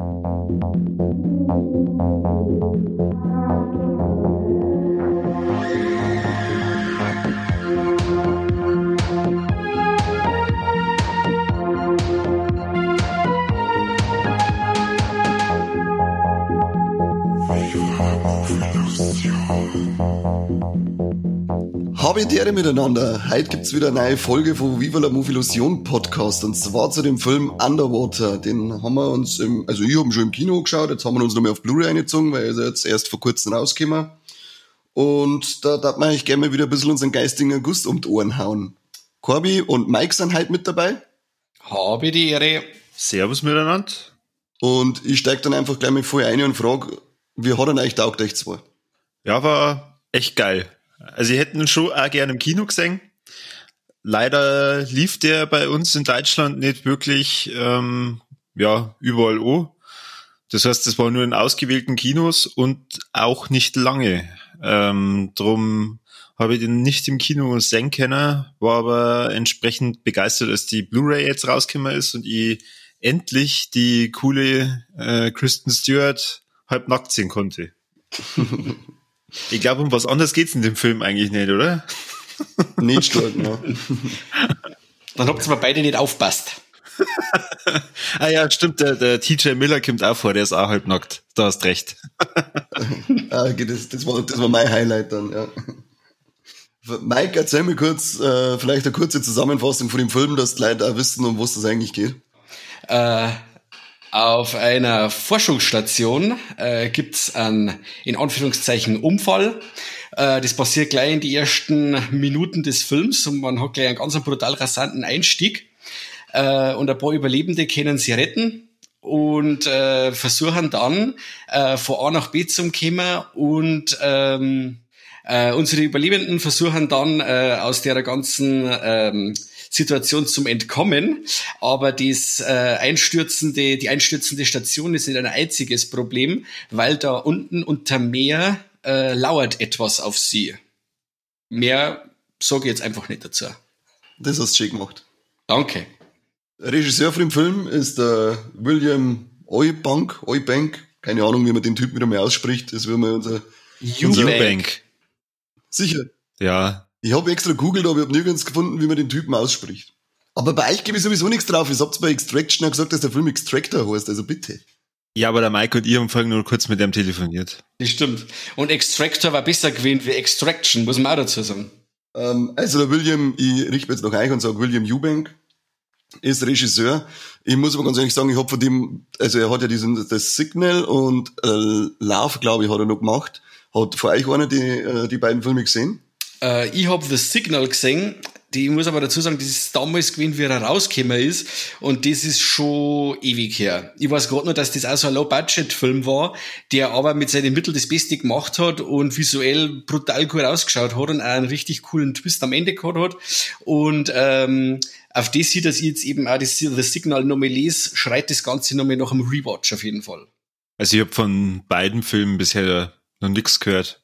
Thank you. Habe Ehre miteinander. Heute gibt's wieder eine neue Folge von Viva la Movie Illusion Podcast und zwar zu dem Film Underwater. Den haben wir uns im, also ich habe schon im Kino geschaut, jetzt haben wir uns nochmal auf Blu-ray eingezogen, weil er ist jetzt erst vor kurzem rausgekommen. Und da darf man eigentlich gerne mal wieder ein bisschen unseren geistigen Gust um die Ohren hauen. Corby und Mike sind heute mit dabei. Habe die Ehre. Servus miteinander. Und ich steige dann einfach gleich mal voll ein und frage, wie hat er eigentlich taugt euch zwei? Ja, war echt geil. Also, ich hätte ihn schon auch gerne im Kino gesehen. Leider lief der bei uns in Deutschland nicht wirklich, ähm, ja, überall an. Das heißt, es war nur in ausgewählten Kinos und auch nicht lange. Ähm, drum habe ich den nicht im Kino sehen können, war aber entsprechend begeistert, als die Blu-ray jetzt rausgekommen ist und ich endlich die coole äh, Kristen Stewart halb nackt sehen konnte. Ich glaube, um was anderes geht's in dem Film eigentlich nicht, oder? Nicht stark, ne? Dann habt ihr mal beide nicht aufpasst. ah ja, stimmt, der, der TJ Miller kommt auch vor, der ist auch halb nackt. Da hast recht. ah, okay, das, das, war, das war mein Highlight dann, ja. Mike, erzähl mir kurz, äh, vielleicht eine kurze Zusammenfassung von dem Film, dass die Leute auch wissen, um was das eigentlich geht. Äh, auf einer Forschungsstation äh, gibt es einen, in Anführungszeichen, Unfall. Äh, das passiert gleich in die ersten Minuten des Films und man hat gleich einen ganz brutal rasanten Einstieg. Äh, und ein paar Überlebende können sie retten und äh, versuchen dann äh, von A nach B zu kommen und ähm, äh, unsere Überlebenden versuchen dann äh, aus der ganzen ähm, Situation zum Entkommen. Aber das äh, einstürzende, die einstürzende Station ist nicht ein einziges Problem, weil da unten unter Meer äh, lauert etwas auf sie. Mehr sage ich jetzt einfach nicht dazu. Das hast du schön gemacht. Danke. Regisseur von dem Film ist der William Eubank, Eubank, keine Ahnung, wie man den Typ wieder mal ausspricht. Das will man unser Eubank. Sicher. Ja, ich habe extra googelt, aber ich habe nirgends gefunden, wie man den Typen ausspricht. Aber bei euch gebe ich sowieso nichts drauf. Ihr habt bei Extraction ja gesagt, dass der Film Extractor heißt, also bitte. Ja, aber der Mike und ich haben vorhin nur kurz mit dem telefoniert. Das stimmt. Und Extractor war besser gewählt wie Extraction, muss man auch dazu sagen. Ähm, also der William, ich richte jetzt noch euch und sage William Eubank ist Regisseur. Ich muss aber ganz ehrlich sagen, ich habe von dem, also er hat ja diesen das Signal und äh, Love, glaube ich, hat er noch gemacht. Hat vor euch einer die, äh, die beiden Filme gesehen? Äh, ich habe The Signal gesehen. Die ich muss aber dazu sagen, das ist damals gewesen, wie er rausgekommen ist. Und das ist schon ewig her. Ich weiß gerade nur, dass das auch so ein Low-Budget-Film war, der aber mit seinen Mitteln das Beste gemacht hat und visuell brutal cool ausgeschaut hat und auch einen richtig coolen Twist am Ende gehabt hat. Und ähm, auf das sieht, dass ich jetzt eben auch das The Signal nochmal lese, schreit das Ganze nochmal nach einem Rewatch auf jeden Fall. Also ich habe von beiden Filmen bisher noch nichts gehört.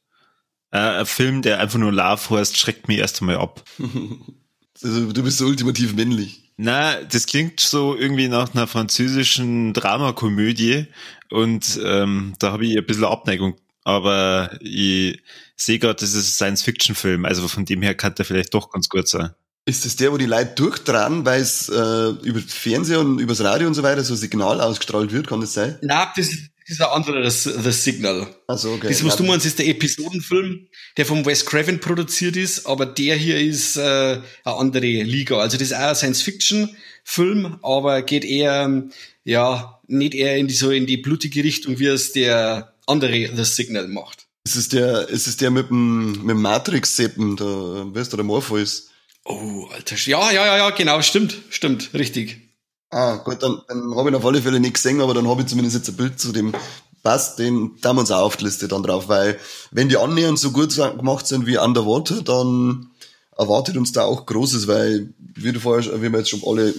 Äh, ein Film, der einfach nur Love heißt, schreckt mich erst einmal ab. also, du bist so ultimativ männlich. Na, das klingt so irgendwie nach einer französischen Dramakomödie und ähm, da habe ich ein bisschen Abneigung. Aber ich sehe gerade, das ist ein Science-Fiction-Film, also von dem her kann der vielleicht doch ganz gut sein. Ist das der, wo die Leute durchtragen, weil es äh, über Fernseher und übers Radio und so weiter so Signal ausgestrahlt wird? Kann das sein? Nein, das, das ist ein anderer, das The Signal. Also okay. Das, was du meinst, ist der Episodenfilm, der vom Wes Craven produziert ist, aber der hier ist äh, eine andere Liga. Also das ist auch ein Science-Fiction-Film, aber geht eher, ja, nicht eher in die, so in die blutige Richtung, wie es der andere The Signal macht. Ist es der, ist es der mit dem, mit dem Matrix-Seppen, der, weißt du, der Morpheus? Oh, Alter. Ja, ja, ja, ja, genau, stimmt, stimmt, richtig. Ah, gut, dann, dann habe ich auf alle Fälle nicht gesehen, aber dann habe ich zumindest jetzt ein Bild zu dem passt, den da wir uns auch auf die Liste dann drauf, weil wenn die annähernd so gut gemacht sind wie Underwater, dann erwartet uns da auch Großes, weil, wie du vorher, wie wir jetzt schon alle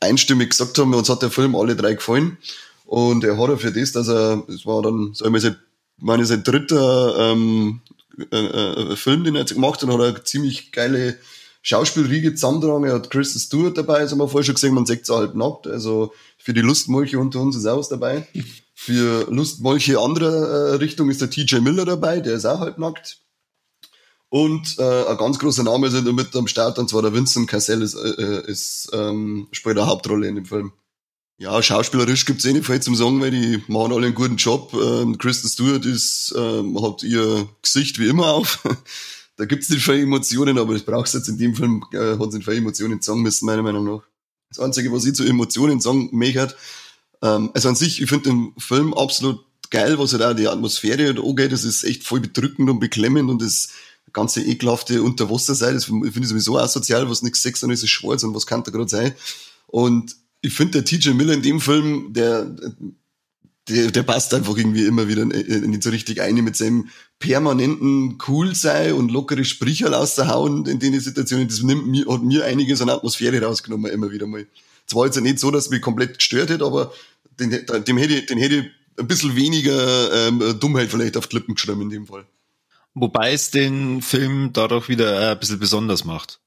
einstimmig gesagt haben, uns hat der Film alle drei gefallen und er hat ja für das, dass er, es war dann, sagen wir sein, meine, sein dritter ähm, äh, äh, Film, den er jetzt gemacht hat, hat er ziemlich geile Schauspielriege zusammentragen. Er hat Kristen Stewart dabei, das haben wir vorher schon gesehen, man sieht es halt nackt. Also Für die Lustmolche unter uns ist auch was dabei. Für Lustmolche anderer äh, Richtung ist der TJ Miller dabei, der ist auch halbnackt. Und äh, ein ganz großer Name ist mit am Start, und zwar der Vincent Cassell ist, äh, ist ähm, spielt eine Hauptrolle in dem Film. Ja, schauspielerisch gibt's eh nicht viel zum Sagen, weil die machen alle einen guten Job. Ähm, Kristen Stewart ist, ähm, hat ihr Gesicht wie immer auf. Da gibt's nicht viele Emotionen, aber das brauchst jetzt in dem Film, äh, hat nicht viele Emotionen sagen müssen, meiner Meinung nach. Das Einzige, was ich zu Emotionen sagen möchte, ähm, also an sich, ich finde den Film absolut geil, was halt auch die Atmosphäre angeht. Das ist echt voll bedrückend und beklemmend und das ganze ekelhafte Unterwasserseil, das finde ich sowieso asozial, was nichts Sex und ist schwarz und was kann da gerade sein. Und ich finde, der TJ Miller in dem Film, der, der, der passt einfach irgendwie immer wieder nicht so richtig ein mit seinem permanenten cool sei und lockere Sprichel auszuhauen in den Situationen. Das nimmt mir, hat mir einiges an Atmosphäre rausgenommen, immer wieder mal. Es war jetzt nicht so, dass mich komplett gestört hätte, aber den, dem hätte, den hätte ein bisschen weniger ähm, Dummheit vielleicht auf die Lippen geschrieben in dem Fall. Wobei es den Film dadurch wieder ein bisschen besonders macht.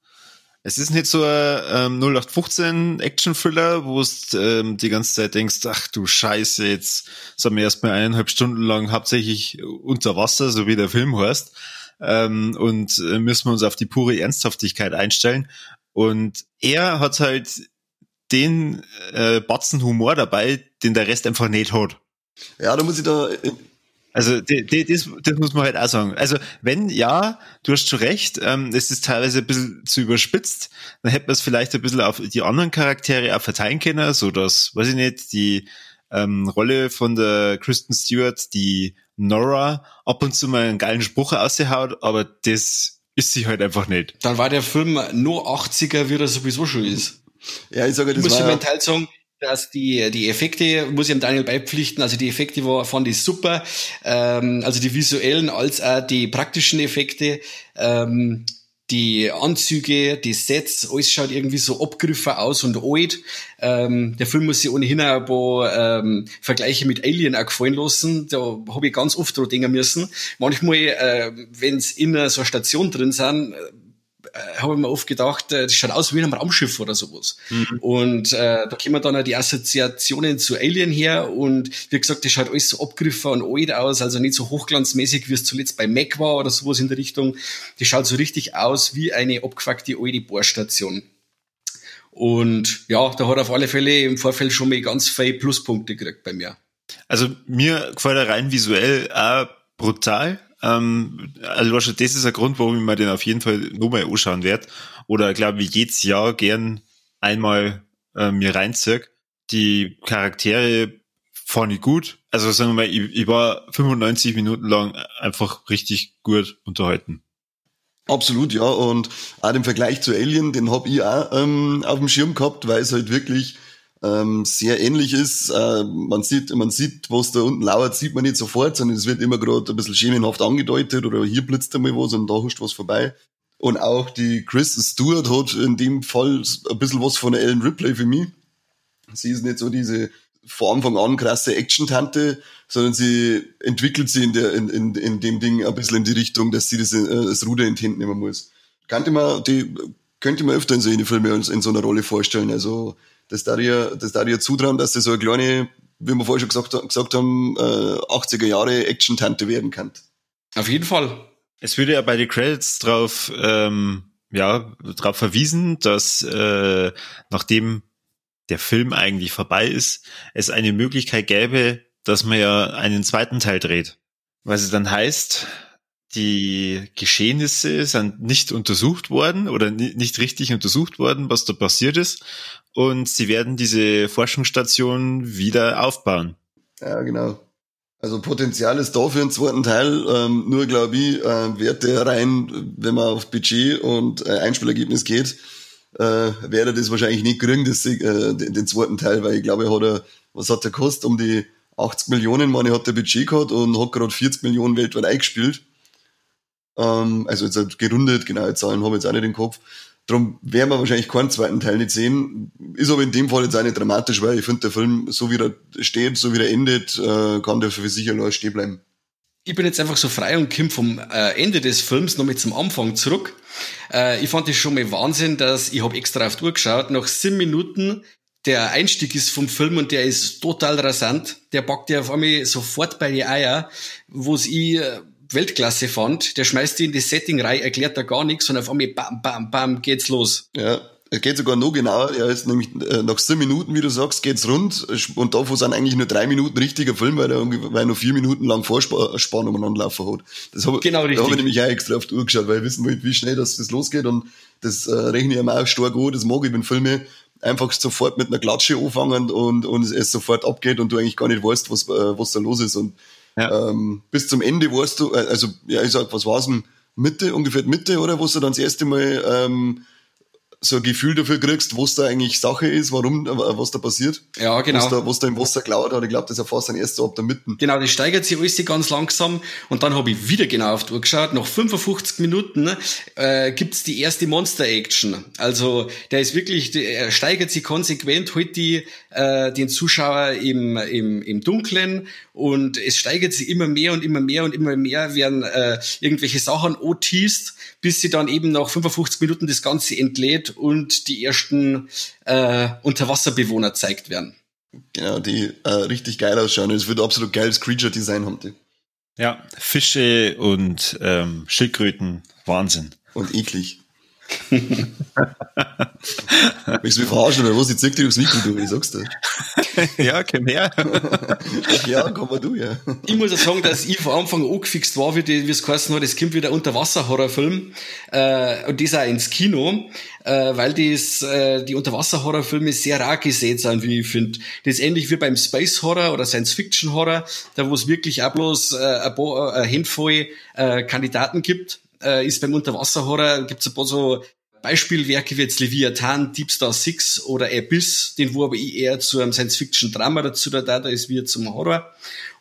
Es ist nicht so ein ähm, 0815 Action-Thriller, wo du ähm, die ganze Zeit denkst, ach du Scheiße, jetzt sind wir erstmal eineinhalb Stunden lang hauptsächlich unter Wasser, so wie der Film heißt, ähm, und äh, müssen wir uns auf die pure Ernsthaftigkeit einstellen. Und er hat halt den äh, Batzen Humor dabei, den der Rest einfach nicht hat. Ja, da muss ich da also die, die, das, das muss man halt auch sagen. Also wenn ja, du hast schon recht, ähm, es ist teilweise ein bisschen zu überspitzt, dann hätte man es vielleicht ein bisschen auf die anderen Charaktere auch verteilen können, so dass, weiß ich nicht, die ähm, Rolle von der Kristen Stewart, die Nora, ab und zu mal einen geilen Spruch ausgehaut, aber das ist sie halt einfach nicht. Dann war der Film nur 80er, wie er sowieso schon ist. Ja, ich sage, das ich muss war... Ich Teil sagen, dass die, die Effekte, muss ich dem Daniel beipflichten, also die Effekte war, fand ich super, ähm, also die visuellen als auch die praktischen Effekte, ähm, die Anzüge, die Sets, alles schaut irgendwie so abgriffen aus und alt. Ähm, der Film muss sich ohnehin auch ein paar ähm, Vergleiche mit Alien auch gefallen lassen. Da habe ich ganz oft dran denken müssen. Manchmal, äh, wenn in so einer Station drin sind, habe ich mir oft gedacht, äh, das schaut aus wie ein Raumschiff oder sowas. Mhm. Und äh, da kommen dann auch die Assoziationen zu Alien her und wie gesagt, das schaut alles so abgriffen und alt aus, also nicht so hochglanzmäßig, wie es zuletzt bei Mac war oder sowas in der Richtung. Das schaut so richtig aus wie eine abgefuckte alte Bohrstation. Und ja, da hat auf alle Fälle im Vorfeld schon mal ganz viele Pluspunkte gekriegt bei mir. Also mir gefällt er rein visuell auch brutal. Ähm, also das ist ein Grund, warum ich mir den auf jeden Fall nochmal anschauen werde. Oder glaube ich jedes Jahr gern einmal äh, mir reinziehe. Die Charaktere fand ich gut. Also sagen wir mal, ich, ich war 95 Minuten lang einfach richtig gut unterhalten. Absolut, ja. Und auch den Vergleich zu Alien, den hab ich auch ähm, auf dem Schirm gehabt, weil es halt wirklich ähm, sehr ähnlich ist. Äh, man sieht, man sieht, was da unten lauert, sieht man nicht sofort, sondern es wird immer gerade ein bisschen schemenhaft angedeutet oder hier blitzt einmal was und da huscht was vorbei. Und auch die Kristen Stewart hat in dem Fall ein bisschen was von Ellen Ripley für mich. Sie ist nicht so diese von Anfang an krasse Action-Tante, sondern sie entwickelt sie in, der, in, in, in dem Ding ein bisschen in die Richtung, dass sie das, äh, das Ruder in die Hände nehmen muss. Könnte man, die, könnte man öfter in so eine Filme in so einer Rolle vorstellen. Also das da dir, das da dir zutrauen, dass sie so eine kleine, wie wir vorher schon gesagt, gesagt haben, äh, 80er Jahre Action-Tante werden kann. Auf jeden Fall. Es würde ja bei den Credits drauf, ähm, ja, drauf verwiesen, dass äh, nachdem der Film eigentlich vorbei ist, es eine Möglichkeit gäbe, dass man ja einen zweiten Teil dreht. Was es dann heißt, die Geschehnisse sind nicht untersucht worden oder nicht richtig untersucht worden, was da passiert ist. Und sie werden diese Forschungsstation wieder aufbauen. Ja, genau. Also Potenzial ist da für einen zweiten Teil. Ähm, nur glaube ich, äh, Werte rein, wenn man auf Budget und äh, Einspielergebnis geht, äh, werde das wahrscheinlich nicht kriegen, das, äh, den, den zweiten Teil, weil ich glaube, hat er, was hat der gekostet? Um die 80 Millionen, meine, hat der Budget gehabt und hat gerade 40 Millionen weltweit eingespielt. Ähm, also jetzt halt gerundet, genaue Zahlen habe ich jetzt auch nicht im Kopf. Darum werden wir wahrscheinlich keinen zweiten Teil nicht sehen. Ist aber in dem Fall jetzt auch nicht dramatisch, weil ich finde, der Film, so wie er steht, so wie er endet, äh, kann der für sicher noch stehen bleiben. Ich bin jetzt einfach so frei und komme vom äh, Ende des Films noch mit zum Anfang zurück. Äh, ich fand das schon mal Wahnsinn, dass ich habe extra auf die Uhr geschaut, nach sieben Minuten der Einstieg ist vom Film und der ist total rasant. Der packt ja auf einmal sofort bei die Eier, wo es ich äh, Weltklasse fand. Der schmeißt die in das Setting rein, erklärt da gar nichts und auf einmal bam, bam, bam, geht's los. Ja, es geht sogar noch genauer. Er ist nämlich äh, nach sieben Minuten, wie du sagst, geht's rund. Und davon sind eigentlich nur drei Minuten richtiger Film, weil er, weil er noch vier Minuten lang Vorspannung umeinander laufen hat. Das hab, genau richtig. Da habe ich nämlich auch extra auf die Uhr geschaut, weil ich wissen wollte, wie schnell das, das losgeht. Und das äh, rechne ich ihm auch stark an. Das mag ich, wenn Filme einfach sofort mit einer Klatsche anfangen und, und es sofort abgeht und du eigentlich gar nicht weißt, was, äh, was da los ist. Und ja. ähm, bis zum Ende weißt du, äh, also ja, ich sag, was war's denn? Mitte, ungefähr Mitte, oder? Wo du dann das erste Mal ähm, so ein Gefühl dafür kriegst, was da eigentlich Sache ist, warum, was da passiert. Ja, genau. Was da, was da im Wasser klaut hat. Ich glaube, das erfasst dann erst so ab der Mitte. Genau, das steigert sich alles ganz langsam. Und dann habe ich wieder genau auf die Uhr geschaut. Nach 55 Minuten äh, gibt's die erste Monster-Action. Also der ist wirklich, er steigert sich konsequent, holt die, äh, den Zuschauer im, im, im Dunkeln und es steigert sich immer mehr und immer mehr und immer mehr werden äh, irgendwelche Sachen anteased, bis sie dann eben nach 55 Minuten das Ganze entlädt und die ersten äh, Unterwasserbewohner zeigt werden. Genau, die äh, richtig geil ausschauen. Es wird absolut geiles Creature-Design haben die. Ja, Fische und ähm, Schildkröten, Wahnsinn. Und eklig. Willst du mich verarschen oder was? Ich zeig dir aufs Mikro, du, ich sag's dir. ja, komm her. ja, komm mal du, ja. Ich muss auch sagen, dass ich von Anfang an angefixt war, wie, die, wie es geheißen hat, es kommt wieder Unterwasser-Horrorfilm, äh, und das auch ins Kino, äh, weil das, äh, die Unterwasser-Horrorfilme sehr rar gesät sind, wie ich finde. Das ist ähnlich wie beim Space-Horror oder Science-Fiction-Horror, da wo es wirklich auch bloß äh, ein, paar, äh, ein Handvoll äh, Kandidaten gibt, äh, ist beim Unterwasserhorror, gibt es ein paar so Beispielwerke wie jetzt Leviathan, Deep Star Six oder Abyss, den wo aber ich eher zu einem Science-Fiction-Drama dazu da, da ist wie zum Horror.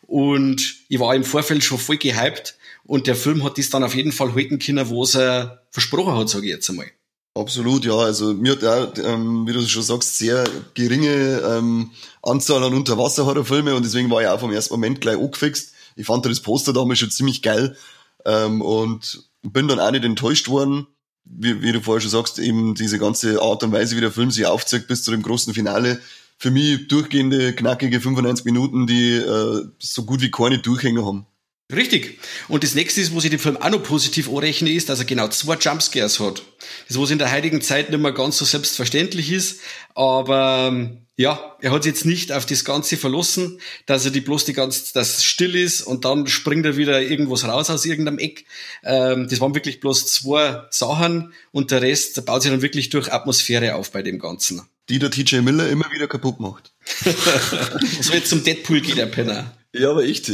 Und ich war im Vorfeld schon voll gehypt und der Film hat das dann auf jeden Fall halten können, wo er versprochen hat, sage ich jetzt einmal. Absolut, ja. Also mir hat auch, ähm, wie du schon sagst, sehr geringe ähm, Anzahl an Unterwasser-Horrorfilme und deswegen war ich auch vom ersten Moment gleich angefixt. Ich fand das Poster damals schon ziemlich geil ähm, und bin dann auch nicht enttäuscht worden, wie, wie du vorher schon sagst, eben diese ganze Art und Weise, wie der Film sich aufzeigt bis zu dem großen Finale. Für mich durchgehende, knackige 95 Minuten, die äh, so gut wie keine Durchhänger haben. Richtig. Und das nächste ist, wo sich den Film auch noch positiv anrechne, ist, dass er genau zwei Jumpscares hat. Das, was in der heutigen Zeit nicht mehr ganz so selbstverständlich ist, aber ähm, ja, er hat jetzt nicht auf das Ganze verlassen, dass er die bloß die ganze, dass es still ist und dann springt er wieder irgendwas raus aus irgendeinem Eck. Ähm, das waren wirklich bloß zwei Sachen und der Rest baut sich dann wirklich durch Atmosphäre auf bei dem Ganzen. Die der TJ Miller immer wieder kaputt macht. so jetzt zum Deadpool geht der Penner. Ja, aber echt.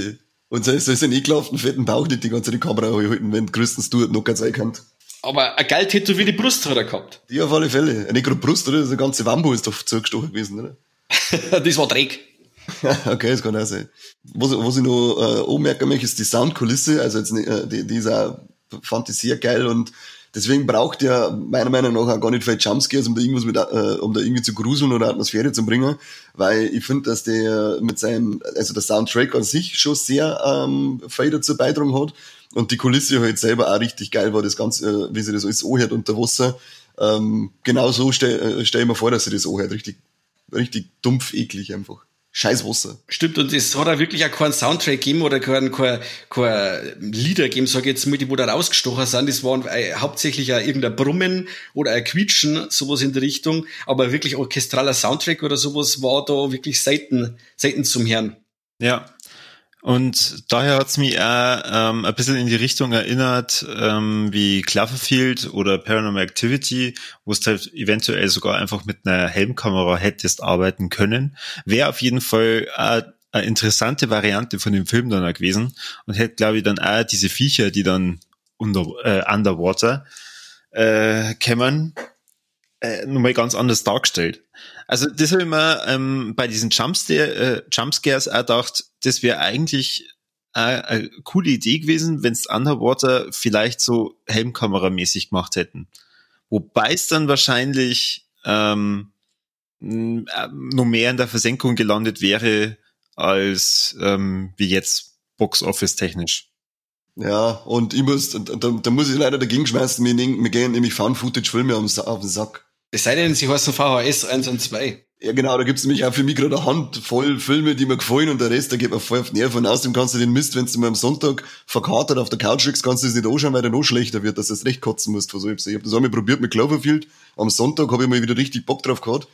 Und so ist es ein ekelhaften fetten Bauch nicht die ganze die Kamera halten, wenn größten Stuart noch ganz kann. Aber ein geil tätowierte Brust hat er gehabt. Die auf alle Fälle. Nicht gerade Brust, oder? Das eine ganze Wambo ist doch zugestochen gewesen, oder? das war Dreck. okay, das kann auch sein. Was, was ich noch äh, anmerken möchte, ist die Soundkulisse. Also jetzt, äh, die, die ist auch, fand ich sehr geil und deswegen braucht er meiner Meinung nach auch gar nicht viel Jumpscares, um da irgendwas mit, äh, um da irgendwie zu gruseln oder Atmosphäre zu bringen, weil ich finde, dass der mit seinem, also der Soundtrack an sich schon sehr ähm, viel dazu beitragen hat und die Kulisse halt selber auch richtig geil war, das Ganze, äh, wie sie das alles anhört unter Wasser. Ähm, genau so stell, äh, stell ich mir vor, dass sie das anhört. Richtig, richtig dumpf, eklig einfach. Scheiß Wasser. Stimmt, und es hat auch wirklich auch keinen Soundtrack gegeben oder kein, kein, kein Lieder gegeben, sag ich jetzt mal, die wo da rausgestochen sind. Das waren äh, hauptsächlich auch irgendein Brummen oder ein Quietschen, sowas in der Richtung. Aber wirklich orchestraler Soundtrack oder sowas war da wirklich selten, selten zum Herrn. Ja, und daher hat's mich auch ähm, ein bisschen in die Richtung erinnert, ähm, wie Cloverfield oder Paranormal Activity, wo es halt eventuell sogar einfach mit einer Helmkamera hättest arbeiten können. Wäre auf jeden Fall auch eine interessante Variante von dem Film dann auch gewesen und hätte, glaube ich, dann auch diese Viecher, die dann unter, äh, underwater äh, kämen, äh, nochmal ganz anders dargestellt. Also das habe ich mir ähm, bei diesen Jumpscare, äh, Jumpscares auch gedacht, das wäre eigentlich eine, eine coole Idee gewesen, wenn es Underwater vielleicht so Helmkameramäßig gemacht hätten. Wobei es dann wahrscheinlich ähm, äh, noch mehr in der Versenkung gelandet wäre als ähm, wie jetzt Box Office technisch. Ja, und ich muss, da, da muss ich leider dagegen schmeißen, mir gehen nämlich Found-Footage-Filme auf den Sack. Es sei denn, sie heißen VHS 1 und 2. Ja, genau, da gibt's nämlich auch für mich gerade eine Handvoll Filme, die mir gefallen und der Rest, da geht mir voll auf die Nerven. Außerdem kannst du den Mist, wenn du mal am Sonntag verkatert auf der Couch liegst, kannst du das nicht anschauen, weil der noch schlechter wird, dass du es recht kotzen musst. Was ich habe das einmal probiert mit Cloverfield. Am Sonntag habe ich mal wieder richtig Bock drauf gehabt.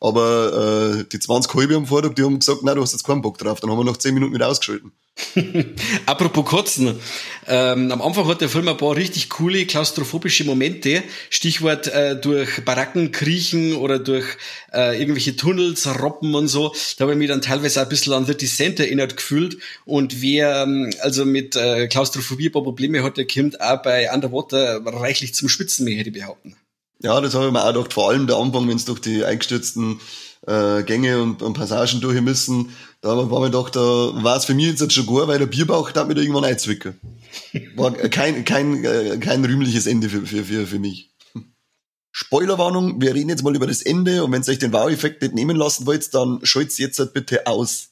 Aber äh, die 20 halbe am Vortag, die haben gesagt, nein, du hast jetzt keinen Bock drauf. Dann haben wir nach 10 Minuten wieder ausgeschalten. Apropos Kotzen. Ähm, am Anfang hat der Film ein paar richtig coole klaustrophobische Momente. Stichwort äh, durch Baracken kriechen oder durch äh, irgendwelche Tunnels robben und so. Da habe ich mich dann teilweise auch ein bisschen an The Descent erinnert gefühlt. Und wer ähm, also mit äh, Klaustrophobie ein paar Probleme hat, der kommt auch bei Underwater reichlich zum Schwitzen, mehr hätte ich behaupten. Ja, das habe ich mir auch gedacht. Vor allem der Anfang, wenn es durch die eingestürzten äh, Gänge und, und Passagen durch müssen, da war mir doch, da war es für mich jetzt schon gut, weil der Bierbauch da mir irgendwann einzwicken. War kein, kein, äh, kein rühmliches Ende für, für, für, für mich. Spoilerwarnung, wir reden jetzt mal über das Ende und wenn ihr euch den Wow-Effekt nicht nehmen lassen wollt, dann schalt's jetzt halt bitte aus.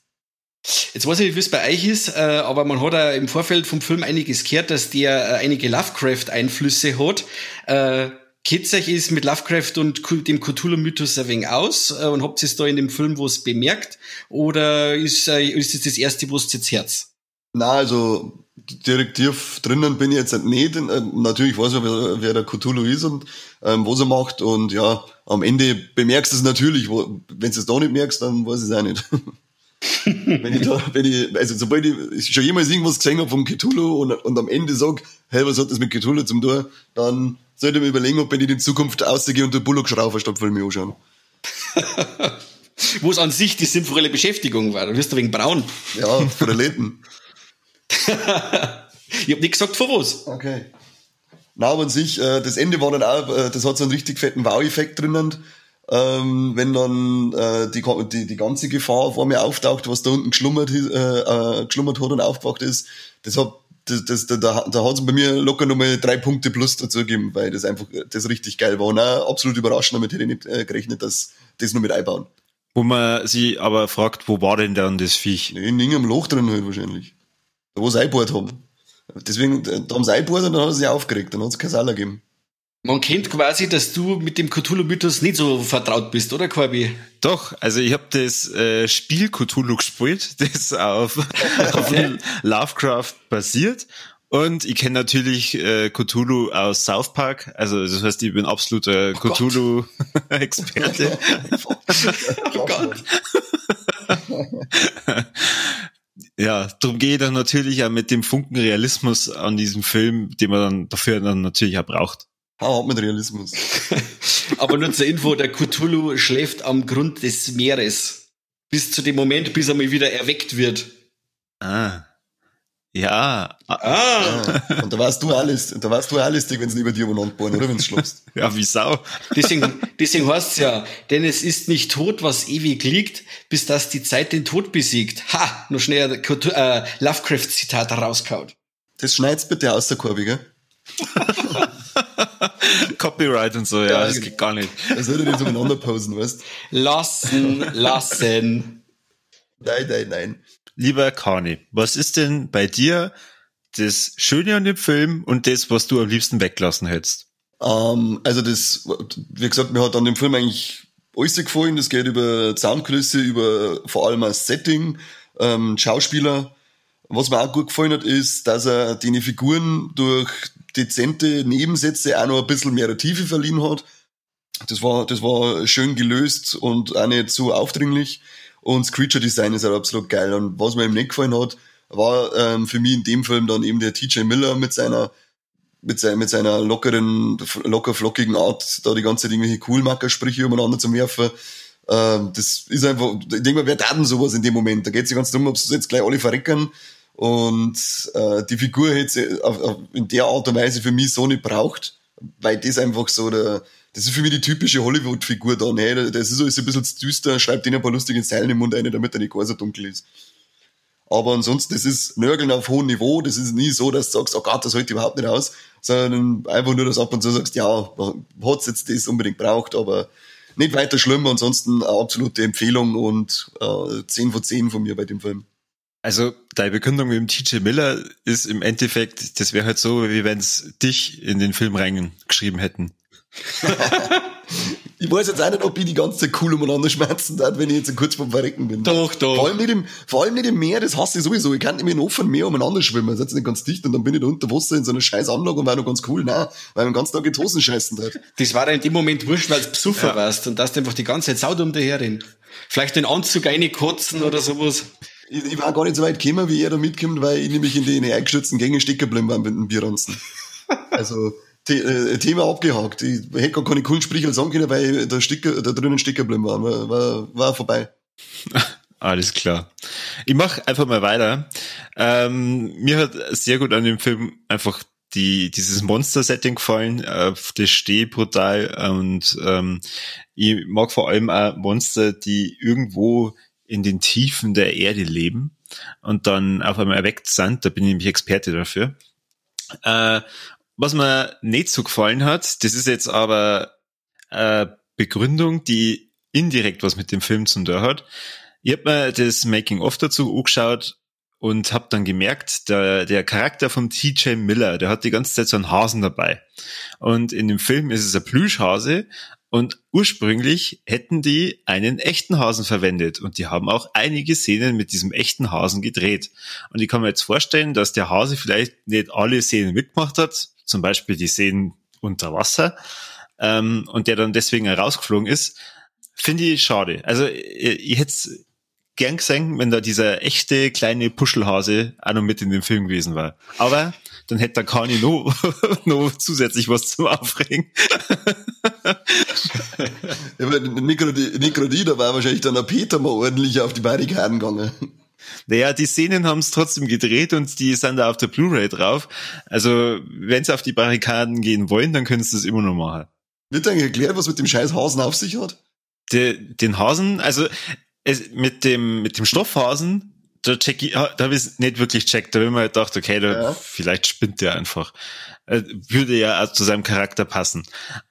Jetzt weiß ich nicht, wie es bei euch ist, äh, aber man hat ja im Vorfeld vom Film einiges gehört, dass der äh, einige Lovecraft-Einflüsse hat. Äh, Kennt euch ist mit Lovecraft und dem Cthulhu-Mythos ein wenig aus äh, und habt ihr es da in dem Film was bemerkt? Oder ist, äh, ist es das erste, was jetzt Herz? Na, also direkt hier drinnen bin ich jetzt nicht. Äh, natürlich weiß ich, wer, wer der Cthulhu ist und ähm, was er macht. Und ja, am Ende bemerkst du es natürlich. Wenn du es da nicht merkst, dann weiß ich es auch nicht. wenn ich da, wenn ich, also sobald ich schon jemals irgendwas gesehen habe vom Cthulhu und, und am Ende sag, hey, was hat das mit Cthulhu zum tun, dann sollte mir überlegen, ob ich in Zukunft ausgehe und der Bullock schraufe, statt Filme anschauen. Wo es an sich die sinnvolle Beschäftigung war. Du wirst ein wenig braun. Ja, für die Läden. ich hab nicht gesagt, von was. Okay. Na, aber an sich, äh, das Ende war dann auch, äh, das hat so einen richtig fetten Wow-Effekt drinnen ähm, wenn dann äh, die, die, die ganze Gefahr vor mir auftaucht, was da unten geschlummert, äh, geschlummert hat und aufgewacht ist, das hat das, das, da, da, da hat es bei mir locker nochmal drei Punkte plus dazu gegeben, weil das einfach das richtig geil war. Und auch absolut überraschend, damit hätte ich nicht äh, gerechnet, dass das nur mit einbauen. Wo man sie aber fragt, wo war denn dann das Viech? In irgendeinem Loch drin halt wahrscheinlich. Da wo sie einbohrt haben. Deswegen, da haben sie einbohrt und dann hat sie aufgeregt, dann hat es kein Saler gegeben. Man kennt quasi, dass du mit dem Cthulhu-Mythos nicht so vertraut bist, oder Corby? Doch, also ich habe das äh, Spiel Cthulhu gespielt, das auf, auf Lovecraft basiert. Und ich kenne natürlich äh, Cthulhu aus South Park. Also das heißt, ich bin absoluter oh Cthulhu-Experte. oh Gott. ja, darum gehe ich dann natürlich auch mit dem Funken Realismus an diesem Film, den man dann dafür dann natürlich auch braucht. Hau ab mit Realismus. Aber nur zur Info, der Cthulhu schläft am Grund des Meeres. Bis zu dem Moment, bis er mal wieder erweckt wird. Ah. Ja. Ah. ah. Und da warst du alles, da warst du alles, wenn sie über dir umeinander bohren, oder wenn du schläfst. ja, wie Sau. Deswegen, deswegen heißt's ja, denn es ist nicht tot, was ewig liegt, bis dass die Zeit den Tod besiegt. Ha! Nur schnell äh, Lovecraft-Zitat rauskaut. Das schneid's bitte aus der Korbi, gell? Copyright und so, ja, ja das geht gar nicht. Das würde nicht umeinander posen, weißt Lassen, lassen. Nein, nein, nein. Lieber Kani, was ist denn bei dir das Schöne an dem Film und das, was du am liebsten weglassen hättest? Um, ähm, also das, wie gesagt, mir hat an dem Film eigentlich alles gefallen. Das geht über Soundkulisse, über vor allem das Setting, ähm, Schauspieler. Was mir auch gut gefallen hat, ist, dass er die Figuren durch dezente Nebensätze auch noch ein bisschen mehr Tiefe verliehen hat. Das war, das war schön gelöst und auch nicht so aufdringlich. Und das Creature Design ist auch absolut geil. Und was mir eben nicht gefallen hat, war ähm, für mich in dem Film dann eben der TJ Miller mit seiner mit, sein, mit seiner lockeren, locker flockigen Art, da die ganze Zeit irgendwelche Coolmacker-Sprüche übereinander zu werfen. Ähm, das ist einfach, ich denke mal, wer da denn sowas in dem Moment? Da geht es ja ganz darum, ob sie jetzt gleich alle verrecken und äh, die Figur hätte in der Art und Weise für mich so nicht braucht, weil das einfach so der, das ist für mich die typische Hollywood-Figur dann. Hey, das ist alles ein bisschen zu düster, schreibt ihnen ein paar lustige Zeilen im Mund ein, damit er nicht gar so dunkel ist. Aber ansonsten, das ist Nörgeln auf hohem Niveau. Das ist nie so, dass du sagst, oh Gott, das hält überhaupt nicht aus. Sondern einfach nur, dass ab und zu sagst, ja, hat's jetzt das unbedingt braucht, aber nicht weiter schlimm. Ansonsten eine absolute Empfehlung und äh, 10 von 10 von mir bei dem Film. Also deine Bekundung mit dem TJ Miller ist im Endeffekt, das wäre halt so, wie wenn es dich in den Film reingeschrieben hätten. Ich weiß jetzt auch nicht, ob ich die ganze Zeit cool umeinander schmerzen darf, wenn ich jetzt kurz beim Verrecken bin. Doch, doch. Vor allem nicht im, vor allem nicht im Meer, das hasse ich sowieso. Ich kann nicht mehr in offenem Meer umeinander schwimmen. Jetzt nicht ganz dicht und dann bin ich da unter Wasser in so einer scheiß Anlage und war noch ganz cool. Nein, weil man den ganzen Tag in Hosen scheißen hat. Das war dann in dem Moment wurscht, weil du besoffen ja. warst und dass du einfach die ganze Zeit saudumm daherin. Vielleicht den Anzug reinkotzen oder sowas. Ich, ich, war gar nicht so weit gekommen, wie er da mitkommt, weil ich nämlich in den eingestürzten Gängen stecken geblieben war mit dem Bierranzen. Also, The äh, Thema abgehakt. Ich hätte gar keine coolen Sprüche sagen können, weil da, Sticker, da drinnen stecken geblieben war. War, war, war vorbei. Alles klar. Ich mache einfach mal weiter. Ähm, mir hat sehr gut an dem Film einfach die, dieses Monster-Setting gefallen. Äh, das steht brutal und ähm, ich mag vor allem auch Monster, die irgendwo in den Tiefen der Erde leben und dann auf einmal erweckt sind. Da bin ich nämlich Experte dafür. Äh, was mir nicht so gefallen hat, das ist jetzt aber eine Begründung, die indirekt was mit dem Film zu tun hat. Ich habe mir das Making-of dazu angeschaut und habe dann gemerkt, der, der Charakter von TJ Miller, der hat die ganze Zeit so einen Hasen dabei. Und in dem Film ist es ein Plüschhase und ursprünglich hätten die einen echten Hasen verwendet und die haben auch einige Szenen mit diesem echten Hasen gedreht. Und ich kann mir jetzt vorstellen, dass der Hase vielleicht nicht alle Szenen mitgemacht hat, zum Beispiel die Szenen unter Wasser, ähm, und der dann deswegen herausgeflogen ist, finde ich schade. Also ich, ich hätte es gern gesehen, wenn da dieser echte kleine Puschelhase auch noch mit in dem Film gewesen war. Aber dann hätte der Kani noch, noch zusätzlich was zum Aufregen. ja, Nikrodi, da war wahrscheinlich dann der Peter mal ordentlich auf die Barrikaden gegangen. Naja, die Szenen haben es trotzdem gedreht und die sind da auf der Blu-ray drauf. Also, wenn sie auf die Barrikaden gehen wollen, dann können sie das immer noch machen. Wird dann erklärt, was mit dem scheiß Hasen auf sich hat? De, den Hasen, also es, mit dem mit dem Stoffhasen, da check ich, da habe ich nicht wirklich checkt. Da habe ich mir halt gedacht, okay, da, ja. vielleicht spinnt der einfach. Äh, würde ja auch zu seinem Charakter passen.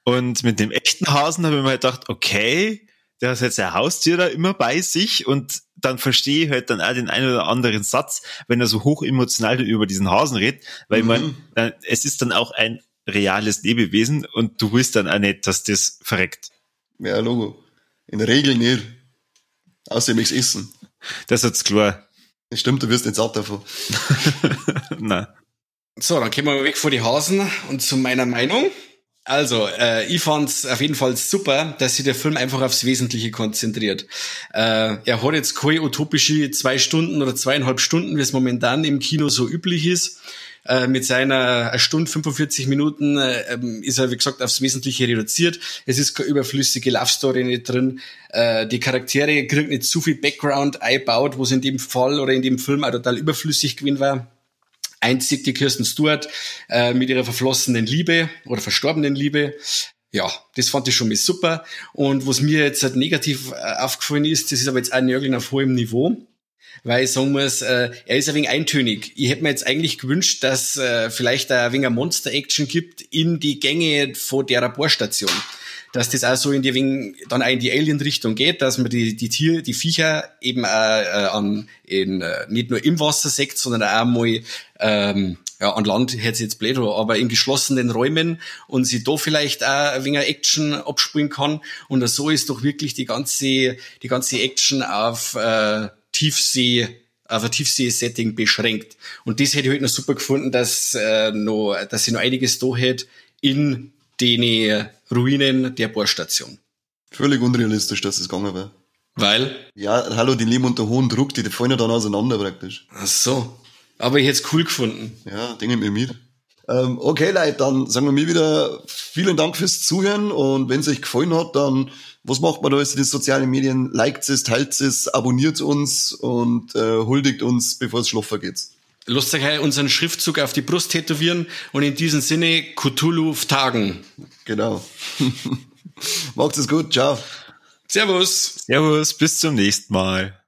Und mit dem echten Hasen habe ich mir halt gedacht, okay, der hat jetzt ein Haustier da immer bei sich und dann verstehe ich halt dann auch den einen oder anderen Satz, wenn er so hoch emotional über diesen Hasen redet, weil mhm. man, es ist dann auch ein reales Lebewesen und du willst dann auch nicht, dass das verreckt. Ja, Logo. In der Regel nicht. Außerdem ich essen. Das ist klar. Stimmt, du wirst nicht satt davon. Nein. So, dann gehen wir weg vor die Hasen und zu meiner Meinung. Also, äh, ich fand's auf jeden Fall super, dass sich der Film einfach aufs Wesentliche konzentriert. Äh, er hat jetzt keine utopische zwei Stunden oder zweieinhalb Stunden, wie es momentan im Kino so üblich ist. Äh, mit seiner Stunde 45 Minuten äh, ähm, ist er, wie gesagt, aufs Wesentliche reduziert. Es ist keine überflüssige Love Story nicht drin. Äh, die Charaktere kriegen nicht zu viel Background einbaut, wo es in dem Fall oder in dem Film auch total überflüssig gewesen war einzig die Kirsten Stewart äh, mit ihrer verflossenen Liebe oder verstorbenen Liebe. Ja, das fand ich schon mal super. Und was mir jetzt halt negativ äh, aufgefallen ist, das ist aber jetzt ein Nörgeln auf hohem Niveau weil ich sagen muss, äh, er ist ein wenig eintönig. Ich hätte mir jetzt eigentlich gewünscht, dass äh, vielleicht ein wenig Monster-Action gibt in die Gänge von der Laborstation dass das auch so in die dann auch in die Alien-Richtung geht, dass man die die Tier, die Viecher eben auch, äh, an in äh, nicht nur im Wasser sieht, sondern auch mal ähm, ja, an Land sich jetzt blöd aber in geschlossenen Räumen und sie da vielleicht auch ein wenig Action abspielen kann. Und so ist doch wirklich die ganze, die ganze Action auf äh, Tiefsee, auf ein Tiefsee-Setting beschränkt. Und das hätte ich heute noch super gefunden, dass, äh, noch, dass sie noch einiges da hätte in den Ruinen der Bohrstation. Völlig unrealistisch, dass es gegangen wäre. Weil? Ja, hallo, die leben unter hohem Druck, die fallen ja dann auseinander praktisch. Ach so. Aber ich hätte es cool gefunden. Ja, denke mir mit. Ähm, okay, Leute, dann sagen wir mir wieder vielen Dank fürs Zuhören und wenn es euch gefallen hat, dann was macht man da jetzt in den sozialen Medien? Liked es, teilt es, abonniert uns und äh, huldigt uns, bevor es schlafen geht. Lasst euch unseren Schriftzug auf die Brust tätowieren und in diesem Sinne Cthulhu Tagen. Genau. Macht es gut, ciao. Servus. Servus, bis zum nächsten Mal.